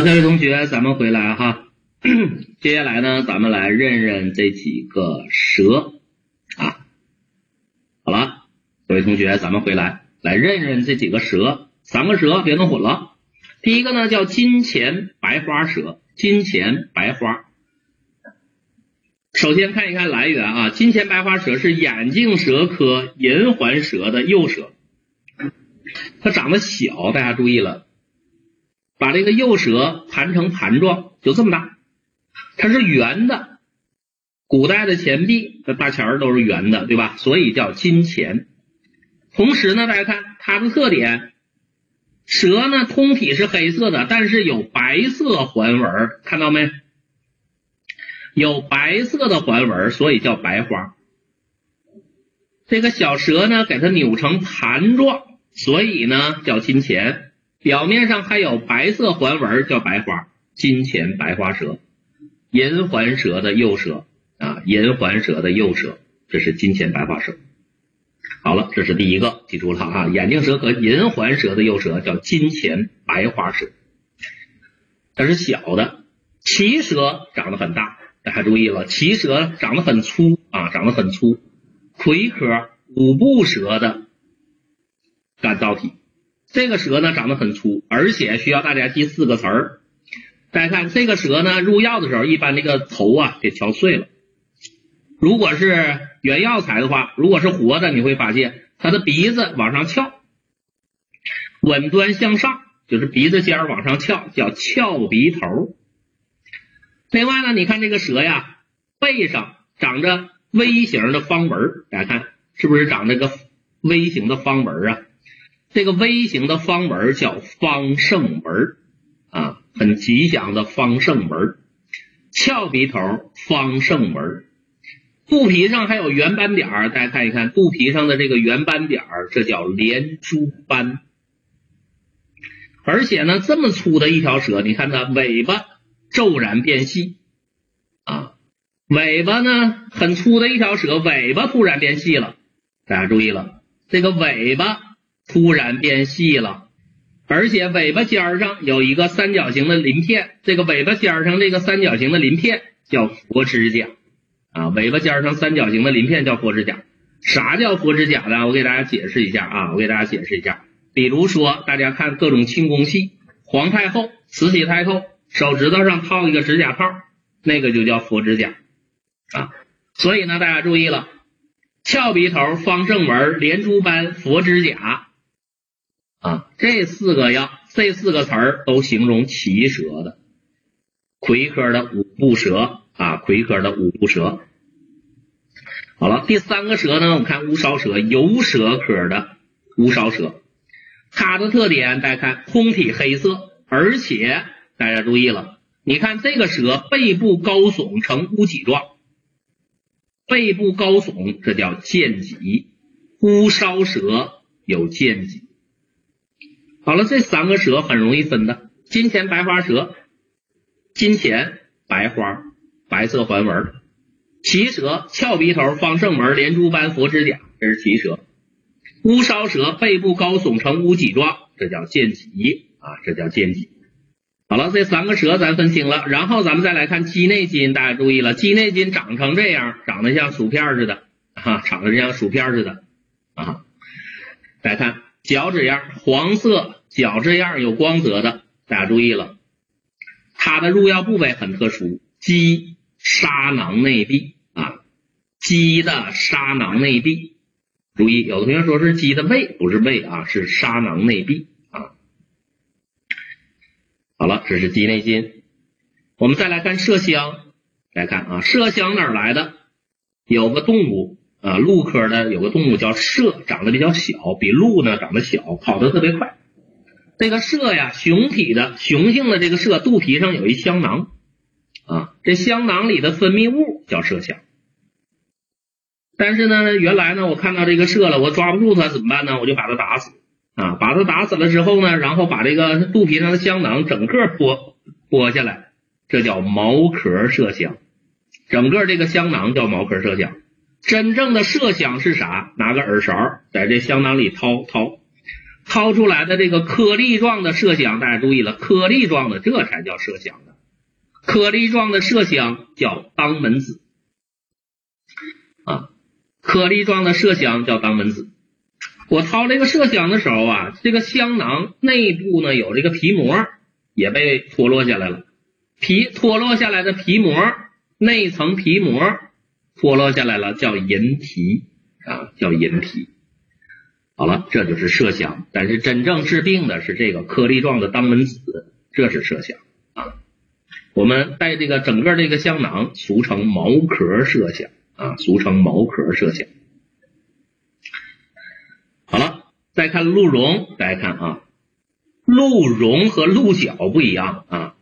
好，各位同学，咱们回来哈。接下来呢，咱们来认认这几个蛇啊。好了，各位同学，咱们回来来认认这几个蛇，三个蛇别弄混了。第一个呢叫金钱白花蛇，金钱白花。首先看一看来源啊，金钱白花蛇是眼镜蛇科银环蛇的幼蛇，它长得小，大家注意了，把这个幼蛇盘成盘状，就这么大，它是圆的。古代的钱币的大钱儿都是圆的，对吧？所以叫金钱。同时呢，大家看它的特点，蛇呢通体是黑色的，但是有白色环纹，看到没？有白色的环纹，所以叫白花。这个小蛇呢，给它扭成盘状，所以呢叫金钱。表面上还有白色环纹，叫白花。金钱白花蛇，银环蛇的幼蛇。啊，银环蛇的幼蛇，这是金钱白花蛇。好了，这是第一个，记住了哈。眼镜蛇和银环蛇的幼蛇叫金钱白花蛇，它是小的。奇蛇长得很大，大家注意了，奇蛇长得很粗啊，长得很粗。魁科五步蛇的干燥体，这个蛇呢长得很粗，而且需要大家记四个词儿。大家看这个蛇呢，入药的时候一般这个头啊给敲碎了。如果是原药材的话，如果是活的，你会发现它的鼻子往上翘，稳端向上，就是鼻子尖往上翘，叫翘鼻头。另外呢，你看这个蛇呀，背上长着 V 型的方纹，大家看是不是长这个 V 型的方纹啊？这个 V 型的方纹叫方胜纹啊，很吉祥的方胜纹，翘鼻头，方胜纹。肚皮上还有圆斑点儿，大家看一看肚皮上的这个圆斑点儿，这叫连珠斑。而且呢，这么粗的一条蛇，你看它尾巴骤然变细啊，尾巴呢很粗的一条蛇，尾巴突然变细了。大家注意了，这个尾巴突然变细了，而且尾巴尖上有一个三角形的鳞片，这个尾巴尖上这个三角形的鳞片叫佛指甲。啊，尾巴尖上三角形的鳞片叫佛指甲。啥叫佛指甲呢？我给大家解释一下啊，我给大家解释一下。比如说，大家看各种清宫戏，皇太后、慈禧太后手指头上套一个指甲套，那个就叫佛指甲啊。所以呢，大家注意了，翘鼻头、方正纹、连珠斑、佛指甲啊，这四个要这四个词儿都形容奇蛇的，魁科的五步蛇。啊，魁科的五步蛇。好了，第三个蛇呢？我们看乌梢蛇，游蛇科的乌梢蛇，它的特点大家看，通体黑色，而且大家注意了，你看这个蛇背部高耸呈乌脊状，背部高耸，这叫剑脊。乌梢蛇有剑脊。好了，这三个蛇很容易分的，金钱白花蛇，金钱白花。白色环纹，奇蛇翘鼻头，方胜纹，连珠斑，佛指甲，这是奇蛇。乌梢蛇背部高耸成乌脊状，这叫剑脊啊，这叫剑脊。好了，这三个蛇咱分清了，然后咱们再来看鸡内金，大家注意了，鸡内金长成这样，长得像薯片似的啊，长得像薯片似的啊。再看脚趾样，黄色脚趾样有光泽的，大家注意了，它的入药部位很特殊，鸡。沙囊内壁啊，鸡的沙囊内壁，注意，有的同学说是鸡的胃，不是胃啊，是沙囊内壁啊。好了，这是鸡内金。我们再来看麝香，来看啊，麝香哪儿来的？有个动物啊，鹿科的有个动物叫麝，长得比较小，比鹿呢长得小，跑得特别快。这个麝呀，雄体的雄性的这个麝，肚皮上有一香囊。啊，这香囊里的分泌物叫麝香，但是呢，原来呢，我看到这个麝了，我抓不住它怎么办呢？我就把它打死啊，把它打死了之后呢，然后把这个肚皮上的香囊整个剥剥下来，这叫毛壳麝香，整个这个香囊叫毛壳麝香。真正的麝香是啥？拿个耳勺在这香囊里掏掏，掏出来的这个颗粒状的麝香，大家注意了，颗粒状的这才叫麝香的，颗粒状的麝香叫当门子啊，颗粒状的麝香叫当门子。我掏这个麝香的时候啊，这个香囊内部呢有这个皮膜也被脱落下来了，皮脱落下来的皮膜内层皮膜脱落下来了，叫银皮啊，叫银皮。好了，这就是麝香，但是真正治病的是这个颗粒状的当门子，这是麝香啊。我们带这个整个这个香囊，俗称毛壳麝香啊，俗称毛壳麝香。好了，再看鹿茸，大家看啊，鹿茸和鹿角不一样啊。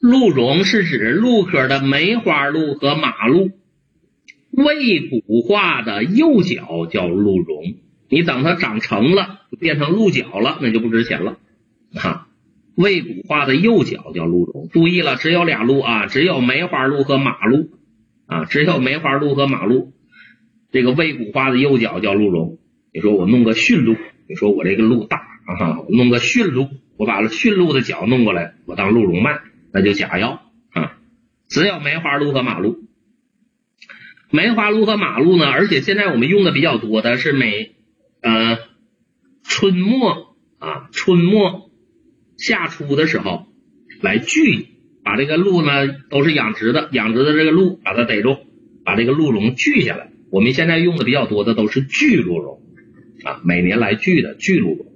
鹿茸是指鹿科的梅花鹿和马鹿，未骨化的幼角叫鹿茸。你等它长成了，变成鹿角了，那就不值钱了啊。未骨化的幼角叫鹿茸，注意了，只有俩鹿啊，只有梅花鹿和马鹿啊，只有梅花鹿和马鹿。这个未骨化的幼角叫鹿茸。你说我弄个驯鹿，你说我这个鹿大啊，弄个驯鹿，我把驯鹿的角弄过来，我当鹿茸卖，那就假药啊。只有梅花鹿和马鹿，梅花鹿和马鹿呢，而且现在我们用的比较多的是梅。呃，春末啊，春末夏初的时候来聚，把这个鹿呢都是养殖的，养殖的这个鹿把它逮住，把这个鹿茸锯下来。我们现在用的比较多的都是锯鹿茸啊，每年来锯的锯鹿茸。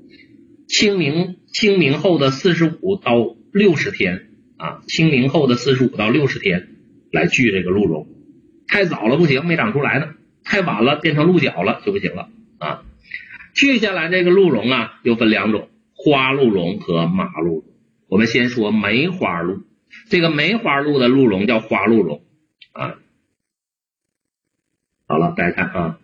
清明清明后的四十五到六十天啊，清明后的四十五到六十天来锯这个鹿茸，太早了不行，没长出来呢；太晚了变成鹿角了就不行了啊。锯下来这个鹿茸啊，又分两种：花鹿茸和马鹿茸。我们先说梅花鹿，这个梅花鹿的鹿茸叫花鹿茸啊。好了，大家看啊，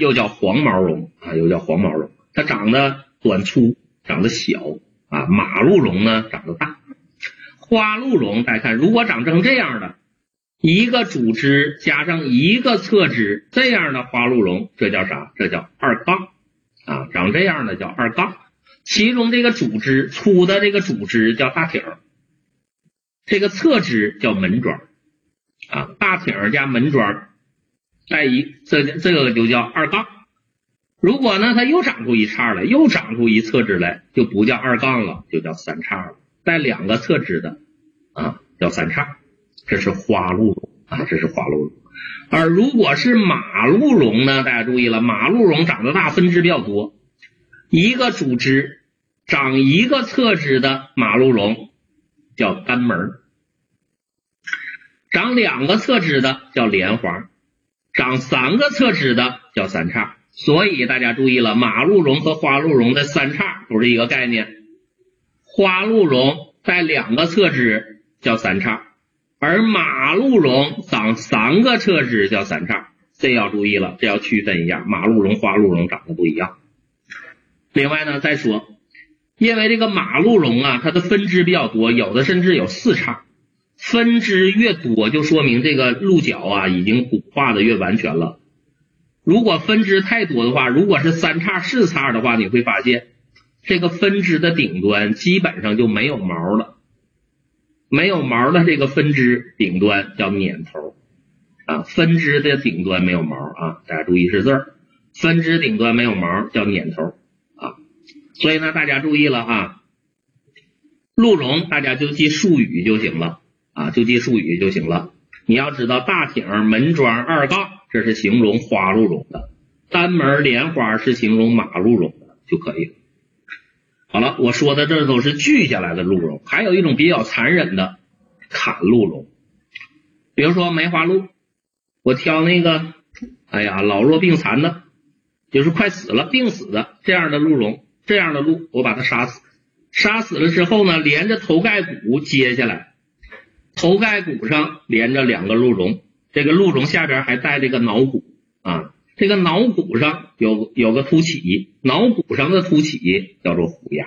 又叫黄毛茸啊，又叫黄毛茸。它长得短粗，长得小啊。马鹿茸呢，长得大。花鹿茸，大家看，如果长成这样的，一个主枝加上一个侧枝，这样的花鹿茸，这叫啥？这叫二杠。啊，长这样的叫二杠，其中这个主枝粗的这个主枝叫大挺，这个侧枝叫门桩啊，大挺加门桩带一，这这个就叫二杠。如果呢，它又长出一叉来，又长出一侧枝来，就不叫二杠了，就叫三叉了。带两个侧枝的啊，叫三叉。这是花鹿茸啊，这是花鹿茸。而如果是马鹿茸呢？大家注意了，马鹿茸长得大，分支比较多，一个主枝长一个侧枝的马鹿茸叫单门，长两个侧枝的叫莲花，长三个侧枝的叫三叉。所以大家注意了，马鹿茸和花鹿茸的三叉不是一个概念，花鹿茸带两个侧枝叫三叉。而马鹿茸长三个侧枝叫三叉，这要注意了，这要区分一下，马鹿茸、花鹿茸长得不一样。另外呢，再说，因为这个马鹿茸啊，它的分支比较多，有的甚至有四叉，分支越多，就说明这个鹿角啊已经骨化的越完全了。如果分支太多的话，如果是三叉、四叉的话，你会发现这个分支的顶端基本上就没有毛了。没有毛的这个分支顶端叫捻头啊，分支的顶端没有毛啊，大家注意是字儿，分支顶端没有毛叫捻头啊，所以呢，大家注意了啊，鹿茸大家就记术语就行了啊，就记术语就行了。你要知道大挺门桩二杠，这是形容花鹿茸的，单门莲花是形容马鹿茸的就可以了。好了，我说的这都是锯下来的鹿茸，还有一种比较残忍的砍鹿茸，比如说梅花鹿，我挑那个，哎呀老弱病残的，就是快死了、病死的这样的鹿茸，这样的鹿我把它杀死，杀死了之后呢，连着头盖骨接下来，头盖骨上连着两个鹿茸，这个鹿茸下边还带这个脑骨啊。这个脑骨上有有个凸起，脑骨上的凸起叫做虎牙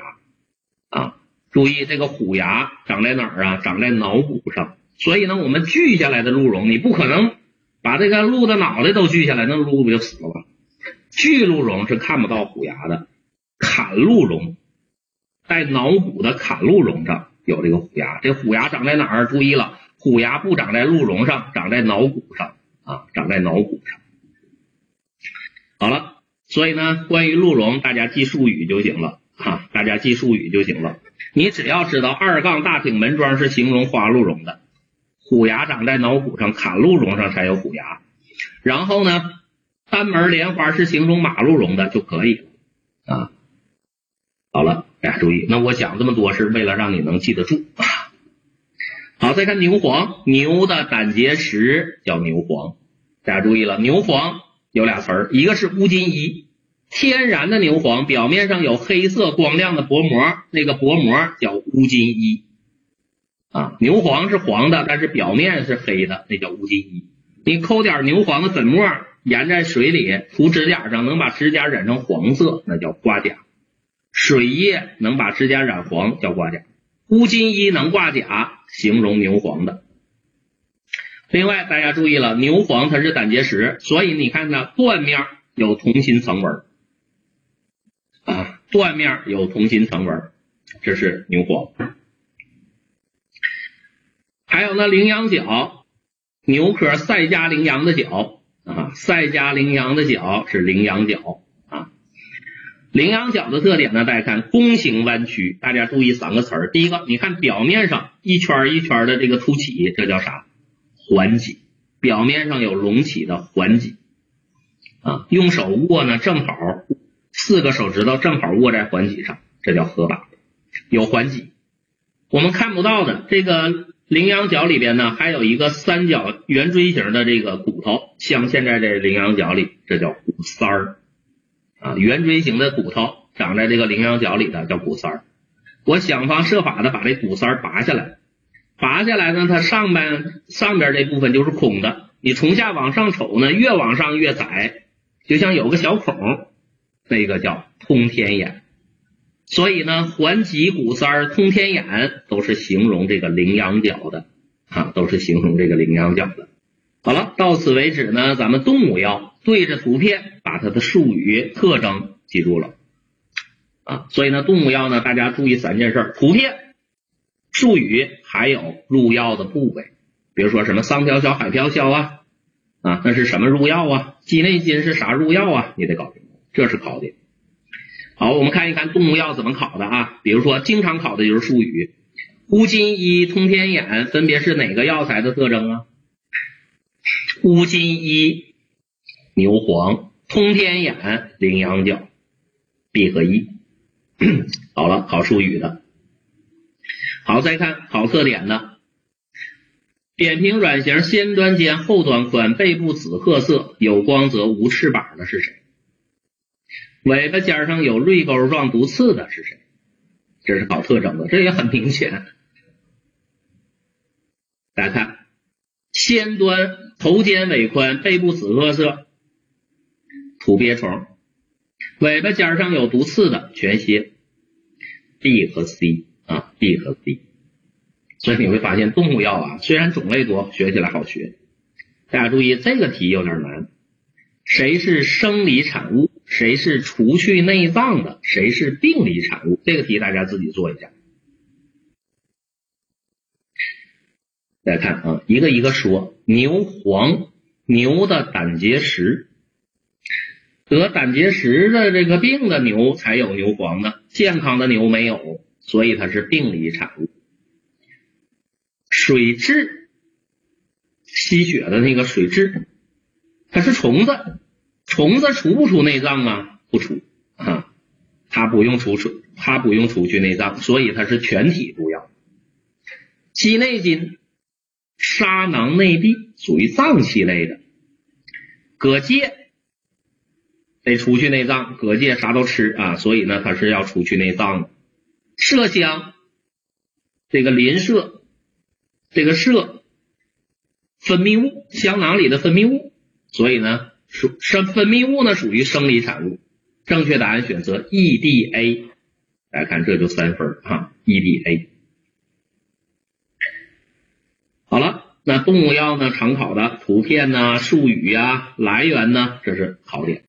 啊。注意这个虎牙长在哪儿啊？长在脑骨上。所以呢，我们锯下来的鹿茸，你不可能把这个鹿的脑袋都锯下来，那鹿不就死了吗？锯鹿茸是看不到虎牙的砍鹿茸，带脑骨的砍鹿茸上有这个虎牙。这虎牙长在哪儿？注意了，虎牙不长在鹿茸上，长在脑骨上啊，长在脑骨上。好了，所以呢，关于鹿茸，大家记术语就行了啊，大家记术语就行了。你只要知道二杠大挺门桩是形容花鹿茸的，虎牙长在脑骨上，砍鹿茸上才有虎牙。然后呢，单门莲花是形容马鹿茸的就可以了啊。好了，大家注意，那我讲这么多是为了让你能记得住啊。好，再看牛黄，牛的胆结石叫牛黄，大家注意了，牛黄有俩词儿，一个是乌金衣，天然的牛黄表面上有黑色光亮的薄膜，那个薄膜叫乌金衣啊。牛黄是黄的，但是表面是黑的，那叫乌金衣。你抠点牛黄的粉末，研在水里涂指甲上，能把指甲染成黄色，那叫刮甲。水液能把指甲染黄，叫刮甲；乌金衣能挂甲，形容牛黄的。另外，大家注意了，牛黄它是胆结石，所以你看它断面有同心层纹啊，断面有同心层纹，这是牛黄。还有呢，羚羊角，牛科赛加羚羊的角啊，赛加羚羊的角是羚羊角啊。羚羊角的特点呢？大家看弓形弯曲，大家注意三个词儿。第一个，你看表面上一圈一圈的这个凸起，这叫啥？环脊。表面上有隆起的环脊啊，用手握呢，正好四个手指头正好握在环脊上，这叫合把，有环脊。我们看不到的这个羚羊角里边呢，还有一个三角圆锥形的这个骨头镶嵌在这羚羊角里，这叫骨塞儿。啊，圆锥形的骨头长在这个羚羊角里的叫骨塞儿。我想方设法的把这骨塞儿拔下来，拔下来呢，它上边上边这部分就是空的。你从下往上瞅呢，越往上越窄，就像有个小孔，那个叫通天眼。所以呢，环脊骨三儿、通天眼都是形容这个羚羊角的啊，都是形容这个羚羊角的。好了，到此为止呢，咱们动物要对着图片把它的术语特征记住了啊，所以呢，动物要呢，大家注意三件事：图片、术语，还有入药的部位。比如说什么桑飘小、海飘消啊啊，那是什么入药啊？鸡内金是啥入药啊？你得搞清楚，这是考的。好，我们看一看动物药怎么考的啊？比如说经常考的就是术语，乌金衣、通天眼分别是哪个药材的特征啊？乌金衣、牛黄、通天眼、羚羊角、闭合一。好了，考术语的。好，再看好特点的。扁平软形，先端尖，后端宽，背部紫褐色，有光泽，无翅膀的是谁？尾巴尖上有锐钩状毒刺的是谁？这是考特征的，这也很明显。大家看。先端头尖尾宽，背部紫褐色，土鳖虫，尾巴尖上有毒刺的全蝎，B 和 C 啊，B 和 C。所以你会发现动物药啊，虽然种类多，学起来好学。大家注意这个题有点难，谁是生理产物？谁是除去内脏的？谁是病理产物？这个题大家自己做一下。再看啊，一个一个说。牛黄，牛的胆结石，得胆结石的这个病的牛才有牛黄的，健康的牛没有，所以它是病理产物。水蛭，吸血的那个水蛭，它是虫子，虫子除不出内脏啊？不除啊，它不用除除，它不用除去内脏，所以它是全体毒药。鸡内金。沙囊内壁属于脏器类的，蛤蚧得除去内脏，蛤蚧啥都吃啊，所以呢它是要除去内脏的。麝香这个邻麝，这个麝分泌物，香囊里的分泌物，所以呢属生分泌物呢属于生理产物。正确答案选择 E D A，大家看这就三分啊，E D A。好了，那动物药呢？常考的图片呢、术语呀、来源呢，这是考点。